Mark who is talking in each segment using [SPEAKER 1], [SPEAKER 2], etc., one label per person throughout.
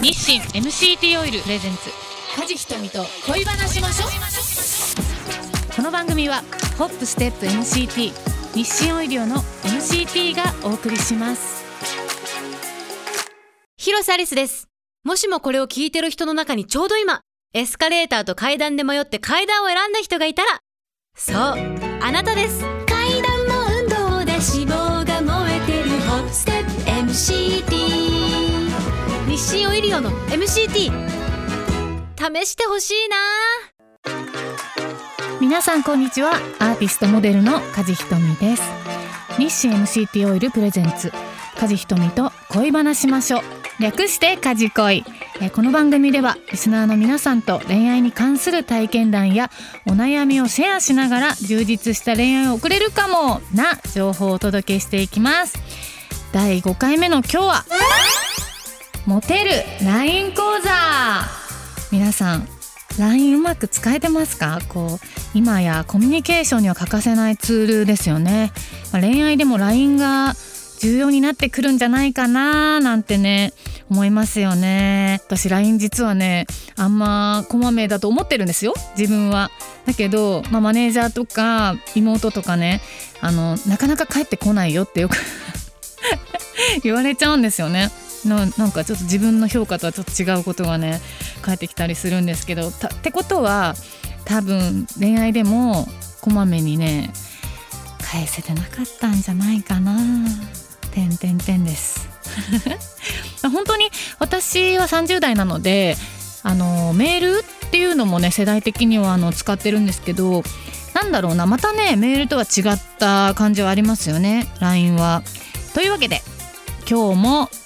[SPEAKER 1] 日清 MCT オイルプレゼンツ梶ひとみと恋話しましょうこの番組はホップステップ MCT 日清オイリオの MCT がお送りします
[SPEAKER 2] 広瀬アリスです。もしもこれを聞いてる人の中にちょうど今、エスカレーターと階段で迷って階段を選んだ人がいたら、そう、あなたです。オの MCT。試してほしいな。
[SPEAKER 1] 皆さんこんにちは。アーティストモデルの梶ひとみです。日清 MCT オイルプレゼンツ。梶ひとみと恋話しましょう。略して梶恋。えこの番組ではリスナーの皆さんと恋愛に関する体験談やお悩みをシェアしながら充実した恋愛を送れるかもな情報をお届けしていきます。第5回目の今日はモテる LINE 講座。皆さん LINE うまく使えてますか？こう今やコミュニケーションには欠かせないツールですよね、まあ恋愛でも LINE が重要になってくるんじゃないかななんてね思いますよね。私 LINE 実はねあんまこまめだと思ってるんですよ。自分は。だけど、まあ、マネージャーとか妹とかねあのなかなか帰ってこないよってよく 言われちゃうんですよね。ななんかちょっと自分の評価とはちょっと違うことがね返ってきたりするんですけどたってことは多分恋愛でもこまめにね返せてなかったんじゃないかなてんてんてんです 本当に私は30代なのであのメールっていうのもね世代的にはあの使ってるんですけどなんだろうなまたねメールとは違った感じはありますよね LINE は。というわけで今日も、え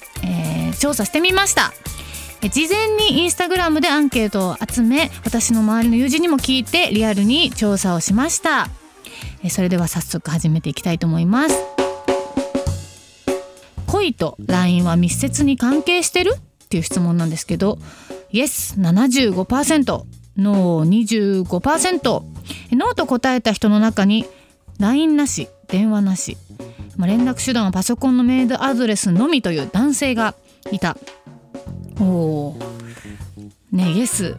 [SPEAKER 1] ー調査してみました。え事前にインスタグラムでアンケートを集め私の周りの友人にも聞いてリアルに調査をしました。えそれでは早速始めていきたいと思います。恋と LINE は密接に関係してる？っていう質問なんですけど Yes75% No25% えノーと答えた人の中に LINE なし電話なしまあ連絡手段はパソコンのメールアドレスのみという男性がいた。おおねイエス。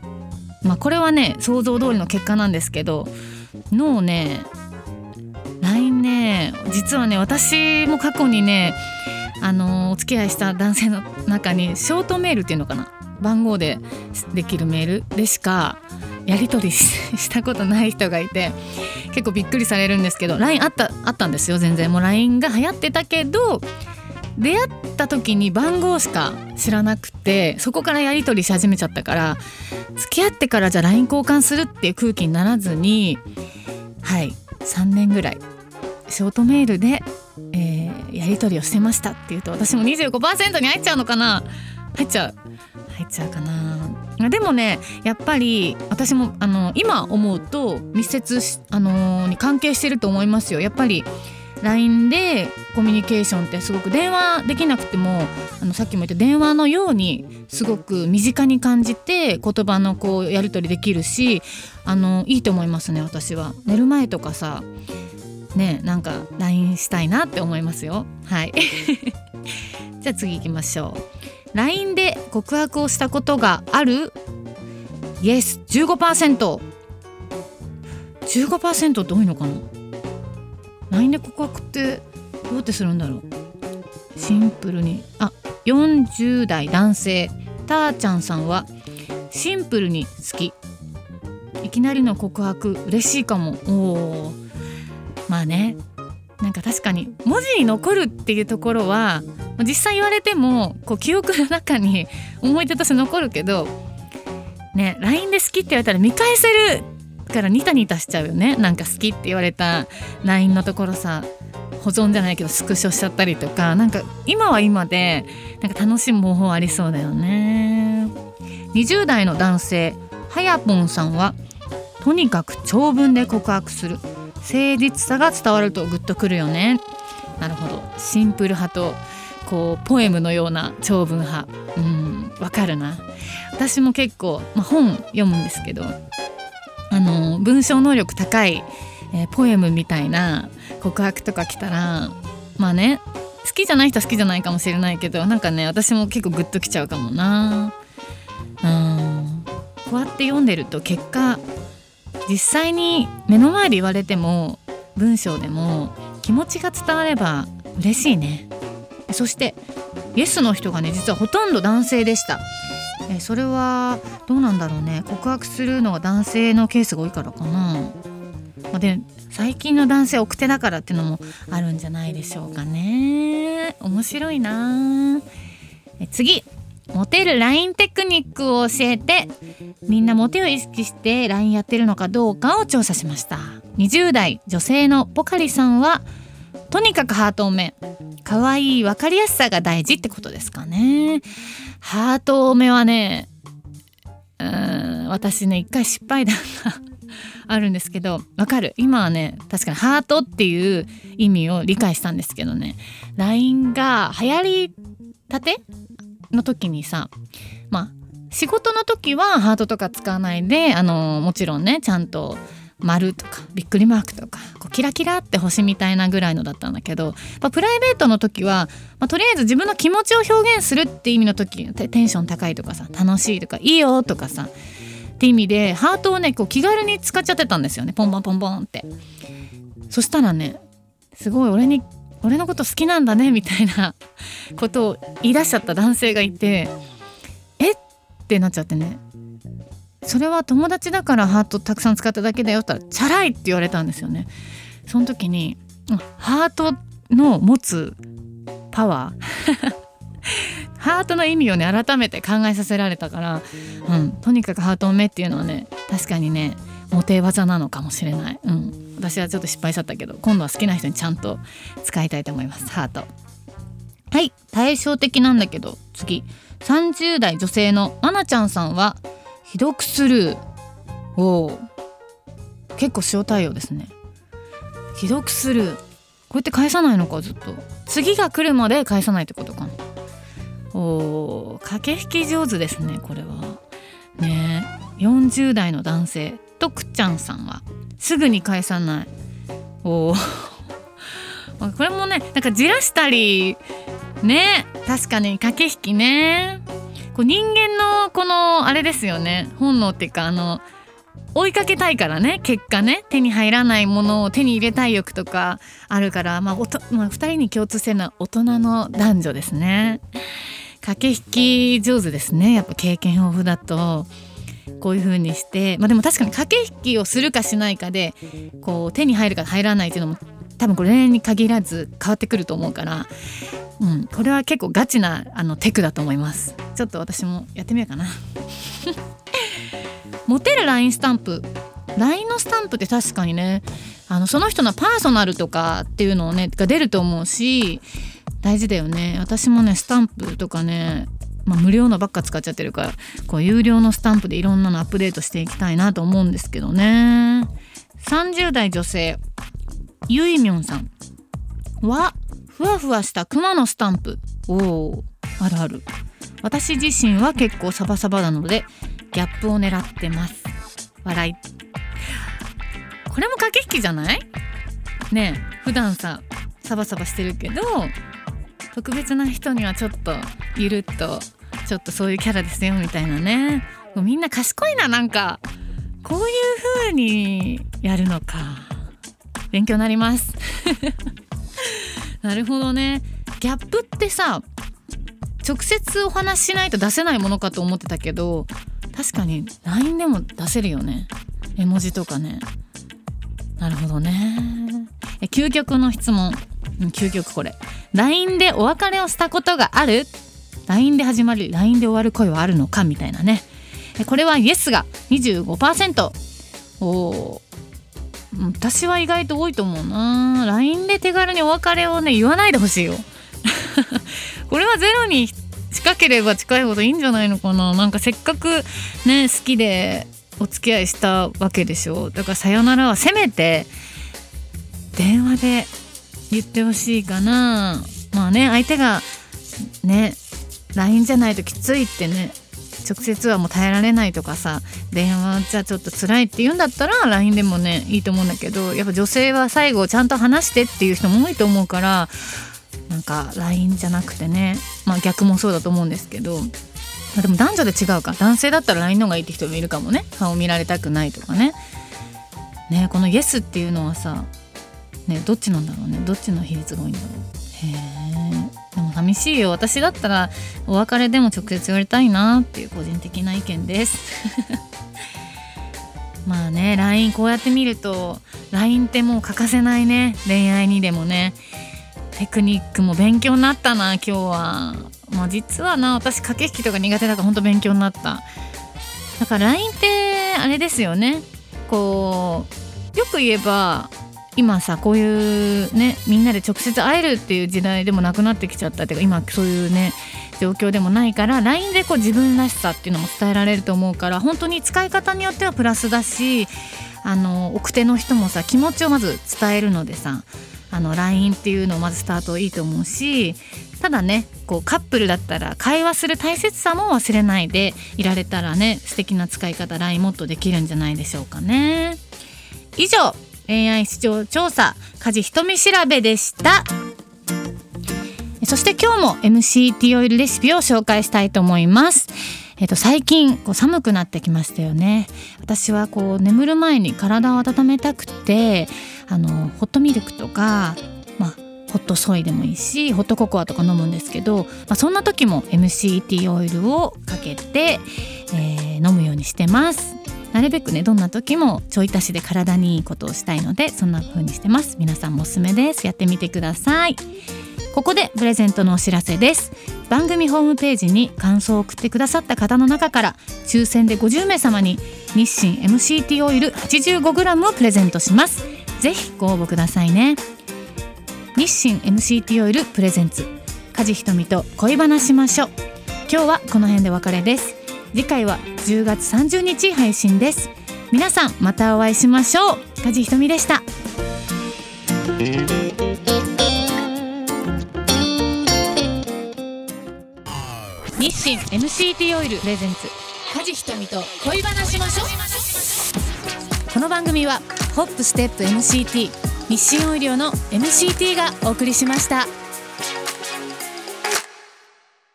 [SPEAKER 1] まあこれはね想像通りの結果なんですけどノーね LINE ね実はね私も過去にねあのお付き合いした男性の中にショートメールっていうのかな番号でできるメールでしかやり取り したことない人がいて結構びっくりされるんですけど LINE あったあったんですよ全然。もう LINE が流行ってたけど出会った時に番号しか知らなくてそこからやり取りし始めちゃったから付き合ってからじゃ LINE 交換するっていう空気にならずにはい3年ぐらいショートメールで、えーやり取りをしてましたっていうと私も25%に入っちゃうのかな。入っちゃう。入っちゃうかな。でもねやっぱり私もあの今思うと密接、あのに関係してると思いますよ。やっぱり LINE でコミュニケーションってすごく電話できなくてもあのさっきも言った電話のようにすごく身近に感じて言葉のこうやり取りできるしあのいいと思いますね私は。寝る前とかさねなんか LINE したいなって思いますよ。はい。じゃあ次行きましょう。LINE で告白をしたことがある？Yes15% 15%どういのかな？LINE で告白ってどうってするんだろう？シンプルに。あ40代男性。たーちゃんさんはシンプルに好き。いきなりの告白嬉しいかも。おまあね。なんか確かに文字に残るっていうところは実際言われてもこう記憶の中に思い出として残るけどね LINE で好きって言われたら見返せるからニタニタしちゃうよね。なんか好きって言われた LINE のところさ保存じゃないけどスクショしちゃったりとかなんか今は今でなんか楽しむ方法ありそうだよね。20代の男性はやぽんさんはとにかく長文で告白する。誠実さが伝わるとグッとくるよね。なるほど。シンプル派とこうポエムのような長文派。うんわかるな。私も結構、まあ、本読むんですけどの文章能力高い、えーポエムみたいな告白とか来たらまあね好きじゃない人は好きじゃないかもしれないけどなんかね私も結構グッときちゃうかもな。うん。こうやって読んでると結果実際に目の前で言われても文章でも気持ちが伝われば嬉しいね。そしてイエスの人がね実はほとんど男性でした。えそれはどうなんだろうね。告白するのは男性のケースが多いからかな、ま、で最近の男性奥手だからっていうのもあるんじゃないでしょうかね。面白いな。え次。モテる LINE テクニックを教えて。みんなモテを意識して LINE やってるのかどうかを調査しました。20代女性のポカリさんはとにかくハート多め可愛い分かりやすさが大事ってことですかね。ハート多めはねうん私ね一回失敗談があるんですけどわかる。今はね確かにハートっていう意味を理解したんですけどね。LINE が流行りたての時にさまあ仕事の時はハートとか使わないであのもちろんねちゃんと丸とかびっくりマークとかこうキラキラって星みたいなぐらいのだったんだけど、まあ、プライベートの時は、まあ、とりあえず自分の気持ちを表現するって意味の時テンション高いとかさ楽しいとかいいよとかさって意味でハートをねこう気軽に使っちゃってたんですよね。ポンポンポンポンって。そしたらねすごい俺に俺のこと好きなんだねみたいなことを言い出しちゃった男性がいてえ？ってなっちゃってね。それは友達だからハートたくさん使っただけだよって言ったらチャラいって言われたんですよね。その時にハートの持つパワー。ハートの意味をね改めて考えさせられたから、うん、とにかくハートを目っていうのはね確かにねモテ技なのかもしれない、うん、私はちょっと失敗しちゃったけど今度は好きな人にちゃんと使いたいと思います。ハート。はい対照的なんだけど次。30代女性のまなちゃんさんは既読スルーお結構塩対応ですね。既読スルーこうやって返さないのかずっと。次が来るまで返さないってことかな。お駆け引き上手ですねこれは。ねえ40代の男性とくちゃんさんは。すぐに返さない。お これもねなんかじらしたり。ね確かに駆け引きね。こう人間のこのあれですよね。本能っていうかあの追いかけたいからね。結果ね。手に入らないものを手に入れたい欲とかあるから、まあおとまあ、2人に共通してるのは大人の男女ですね。駆け引き上手ですね。やっぱ経験豊富だと。こういう風にして。まあでも確かに駆け引きをするかしないかでこう手に入るか入らないっていうのも多分これ恋愛に限らず変わってくると思うからうん、これは結構ガチなあのテクだと思います。ちょっと私もやってみようかな。モテる LINE スタンプ。LINE のスタンプって確かにねあのその人のパーソナルとかっていうのをねが出ると思うし大事だよね。私もねスタンプとかねまあ、無料のばっか使っちゃってるからこう有料のスタンプでいろんなのアップデートしていきたいなと思うんですけどね。30代女性。ゆいみょんさん。はふわふわしたクマのスタンプ。おおあるある。私自身は結構サバサバなのでギャップを狙ってます。笑い。これも駆け引きじゃない？ねえ普段さサバサバしてるけど特別な人にはちょっとゆるっとちょっとそういうキャラですよみたいなね。みんな賢いななんか。こういう風にやるのか。勉強になります。なるほどね。ギャップってさ直接お話ししないと出せないものかと思ってたけど確かに LINE でも出せるよね。絵文字とかね。なるほどね。え究極の質問。究極これ。LINE でお別れをしたことがある？LINE で始まり LINE で終わる恋はあるのかみたいなね。これはイエスが25%お私は意外と多いと思うな。LINE で手軽にお別れをね言わないでほしいよ。これはゼロに近ければ近いほどいいんじゃないのかな。なんかせっかくね好きでお付き合いしたわけでしょ。だから「さよなら」はせめて電話で言ってほしいかな。まあね相手がね LINE じゃないときついってね。直接はもう耐えられないとかさ電話じゃちょっと辛いって言うんだったら LINE でもねいいと思うんだけどやっぱ女性は最後ちゃんと話してっていう人も多いと思うからなんか LINE じゃなくてねまあ逆もそうだと思うんですけどあでも男女で違うか。男性だったら LINE の方がいいって人もいるかもね。顔見られたくないとかね。ねこの Yes っていうのはさねどっちなんだろうね。どっちの比率が多いんだろう。へえ寂しいよ。私だったらお別れでも直接言われたいなっていう個人的な意見です。まあね LINE こうやって見ると LINE ってもう欠かせないね。恋愛にでもね。テクニックも勉強になったな今日は。まあ実はな私駆け引きとか苦手だから本当勉強になった。だから LINE ってあれですよね。こうよく言えば今さこういうねみんなで直接会えるっていう時代でもなくなってきちゃったっていうか今そういうね状況でもないから LINE でこう自分らしさっていうのも伝えられると思うから本当に使い方によってはプラスだしあの奥手の人もさ気持ちをまず伝えるのでさあの LINE っていうのをまずスタートいいと思うしただねこうカップルだったら会話する大切さも忘れないでいられたらね素敵な使い方 LINE もっとできるんじゃないでしょうかね。以上。恋愛市場調査家事瞳調べでした。そして今日も MCT オイルレシピを紹介したいと思います。えっと、最近こう寒くなってきましたよね。私はこう眠る前に体を温めたくてあのホットミルクとか、まあ、ホットソイでもいいしホットココアとか飲むんですけど、まあ、そんな時も MCT オイルをかけて、えー、飲むようにしてます。なるべくねどんな時もちょい足しで体にいいことをしたいのでそんな風にしてます。皆さんもおすすめです。やってみてください。ここでプレゼントのお知らせです。番組ホームページに感想を送ってくださった方の中から抽選で50名様に日清 MCT オイル 85g をプレゼントします。ぜひご応募くださいね。日清 MCT オイルプレゼンツ梶ひとみと恋話しましょう。今日はこの辺でお別れです。次回は10月30日配信です。皆さんまたお会いしましょう。梶ひとみでした。日清 MCT オイルプレゼンツ。梶ひとみと恋話しましょう。この番組はホップステップ MCT 日清オイリオの MCT がお送りしました。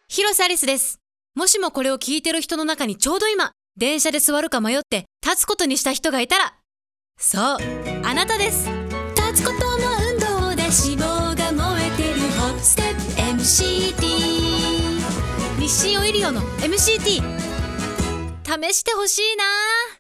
[SPEAKER 2] 広瀬アリスです。もしもこれを聞いてる人の中にちょうど今電車で座るか迷って立つことにした人がいたら。そうあなたです。立つことの運動で脂肪が燃えてるホップステップ MCT 日清オイリオの MCT 試してほしいな。